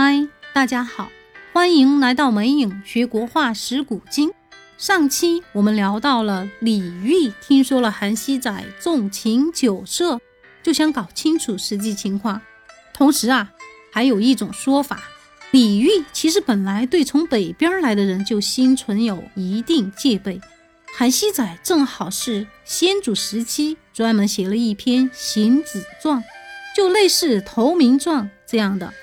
嗨，大家好，欢迎来到美影学国画识古今。上期我们聊到了李煜听说了韩熙载纵情酒色，就想搞清楚实际情况。同时啊，还有一种说法，李煜其实本来对从北边来的人就心存有一定戒备。韩熙载正好是先主时期专门写了一篇行子状，就类似投名状这样的。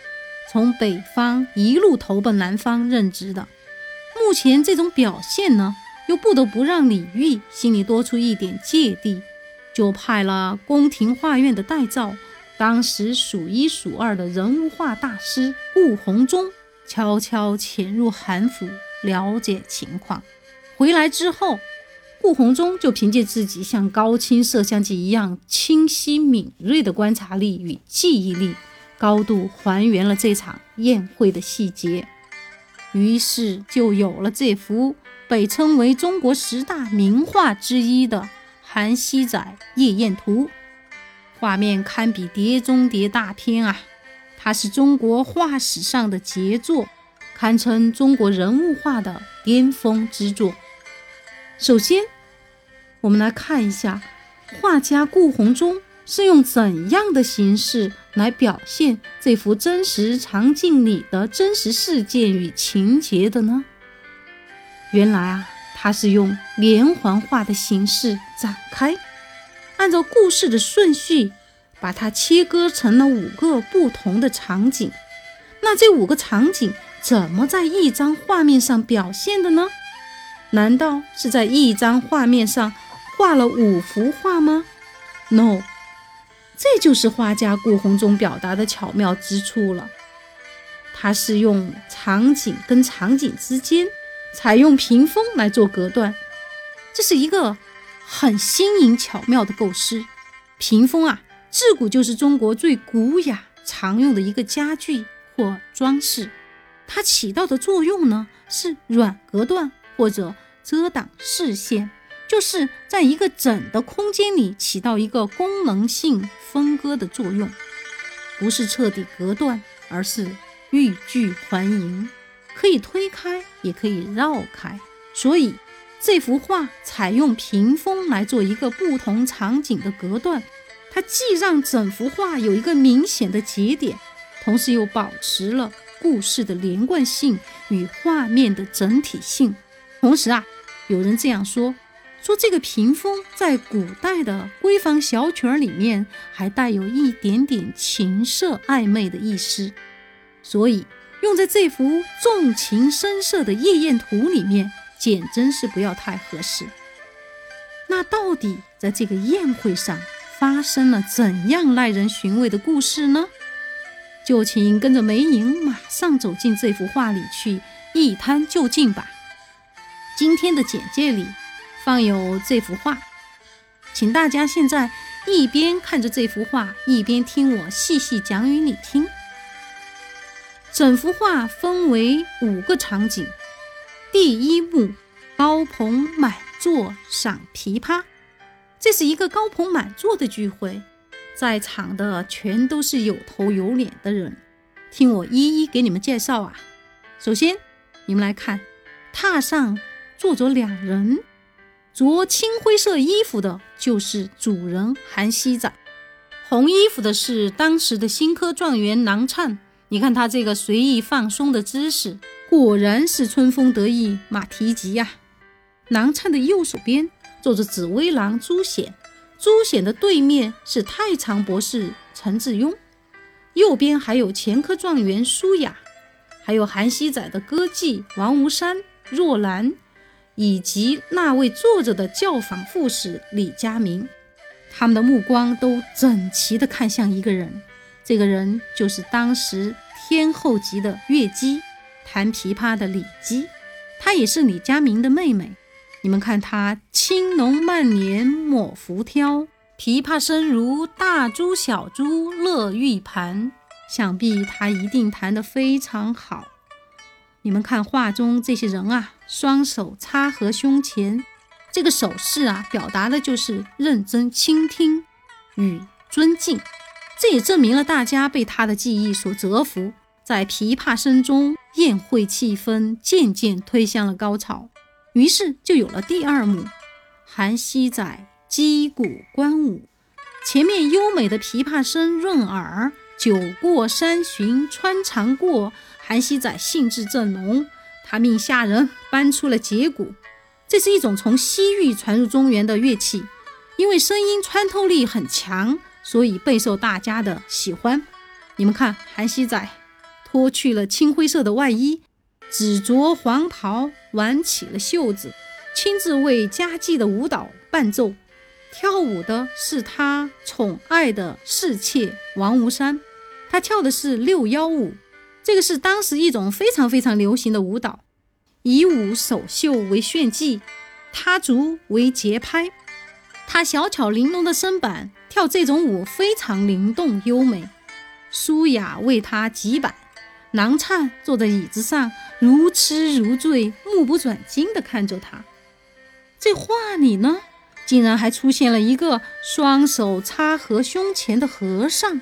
从北方一路投奔南方任职的，目前这种表现呢，又不得不让李煜心里多出一点芥蒂，就派了宫廷画院的代造，当时数一数二的人物画大师顾闳中，悄悄潜入韩府了解情况。回来之后，顾闳中就凭借自己像高清摄像机一样清晰敏锐的观察力与记忆力。高度还原了这场宴会的细节，于是就有了这幅被称为中国十大名画之一的《韩熙载夜宴图》。画面堪比碟中谍大片啊！它是中国画史上的杰作，堪称中国人物画的巅峰之作。首先，我们来看一下画家顾闳中。是用怎样的形式来表现这幅真实场景里的真实事件与情节的呢？原来啊，它是用连环画的形式展开，按照故事的顺序，把它切割成了五个不同的场景。那这五个场景怎么在一张画面上表现的呢？难道是在一张画面上画了五幅画吗？No。这就是画家顾闳中表达的巧妙之处了。他是用场景跟场景之间采用屏风来做隔断，这是一个很新颖巧妙的构思。屏风啊，自古就是中国最古雅常用的一个家具或装饰，它起到的作用呢是软隔断或者遮挡视线。就是在一个整的空间里起到一个功能性分割的作用，不是彻底隔断，而是欲拒还迎，可以推开，也可以绕开。所以这幅画采用屏风来做一个不同场景的隔断，它既让整幅画有一个明显的节点，同时又保持了故事的连贯性与画面的整体性。同时啊，有人这样说。说这个屏风在古代的闺房小曲儿里面还带有一点点情色暧昧的意思，所以用在这幅重情深色的夜宴图里面，简直是不要太合适。那到底在这个宴会上发生了怎样耐人寻味的故事呢？就请跟着梅影马上走进这幅画里去一探究竟吧。今天的简介里。放有这幅画，请大家现在一边看着这幅画，一边听我细细讲与你听。整幅画分为五个场景。第一幕，高朋满座赏琵琶，这是一个高朋满座的聚会，在场的全都是有头有脸的人，听我一一给你们介绍啊。首先，你们来看，榻上坐着两人。着青灰色衣服的就是主人韩熙载，红衣服的是当时的新科状元郎粲。你看他这个随意放松的姿势，果然是春风得意马蹄疾呀。郎粲的右手边坐着紫薇郎朱显，朱显的对面是太常博士陈致庸，右边还有前科状元舒雅，还有韩熙载的歌妓王无山、若兰。以及那位坐着的教坊副使李佳明，他们的目光都整齐地看向一个人，这个人就是当时天后级的乐姬，弹琵琶的李姬，她也是李佳明的妹妹。你们看她青浓曼脸抹浮挑，琵琶声如大珠小珠乐玉盘，想必她一定弹得非常好。你们看画中这些人啊。双手插合胸前，这个手势啊，表达的就是认真倾听与尊敬。这也证明了大家被他的技艺所折服，在琵琶声中，宴会气氛渐渐推向了高潮。于是就有了第二幕：韩熙载击鼓观舞。前面优美的琵琶声润耳，酒过三巡穿肠过。韩熙载兴致正浓，他命下人搬出了羯鼓，这是一种从西域传入中原的乐器，因为声音穿透力很强，所以备受大家的喜欢。你们看，韩熙载脱去了青灰色的外衣，只着黄袍，挽起了袖子，亲自为佳妓的舞蹈伴奏。跳舞的是他宠爱的侍妾王无山，他跳的是六幺舞，这个是当时一种非常非常流行的舞蹈，以舞首秀为炫技，他足为节拍，他小巧玲珑的身板跳这种舞非常灵动优美，舒雅为他几板，郎灿坐在椅子上如痴如醉，目不转睛地看着他，这画里呢？竟然还出现了一个双手插合胸前的和尚，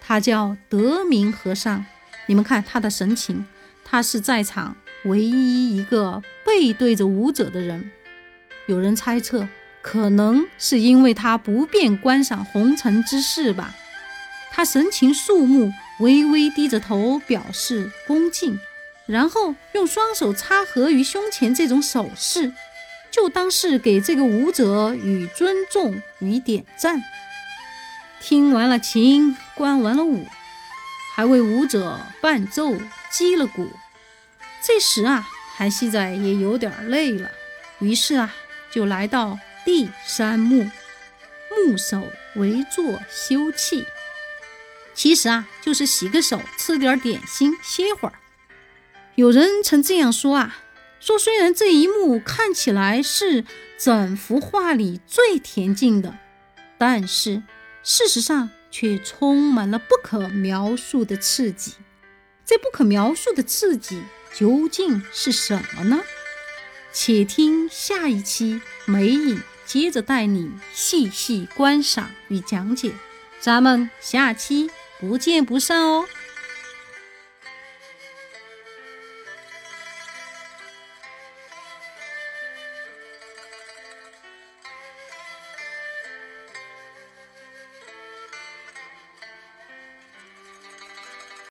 他叫德明和尚。你们看他的神情，他是在场唯一一个背对着舞者的人。有人猜测，可能是因为他不便观赏红尘之事吧。他神情肃穆，微微低着头表示恭敬，然后用双手插合于胸前这种手势。就当是给这个舞者与尊重与点赞。听完了琴，观完了舞，还为舞者伴奏击了鼓。这时啊，韩熙载也有点累了，于是啊，就来到第三幕，木手围坐休憩。其实啊，就是洗个手，吃点点心，歇会儿。有人曾这样说啊。说，虽然这一幕看起来是整幅画里最恬静的，但是事实上却充满了不可描述的刺激。这不可描述的刺激究竟是什么呢？且听下一期梅影接着带你细细观赏与讲解。咱们下期不见不散哦！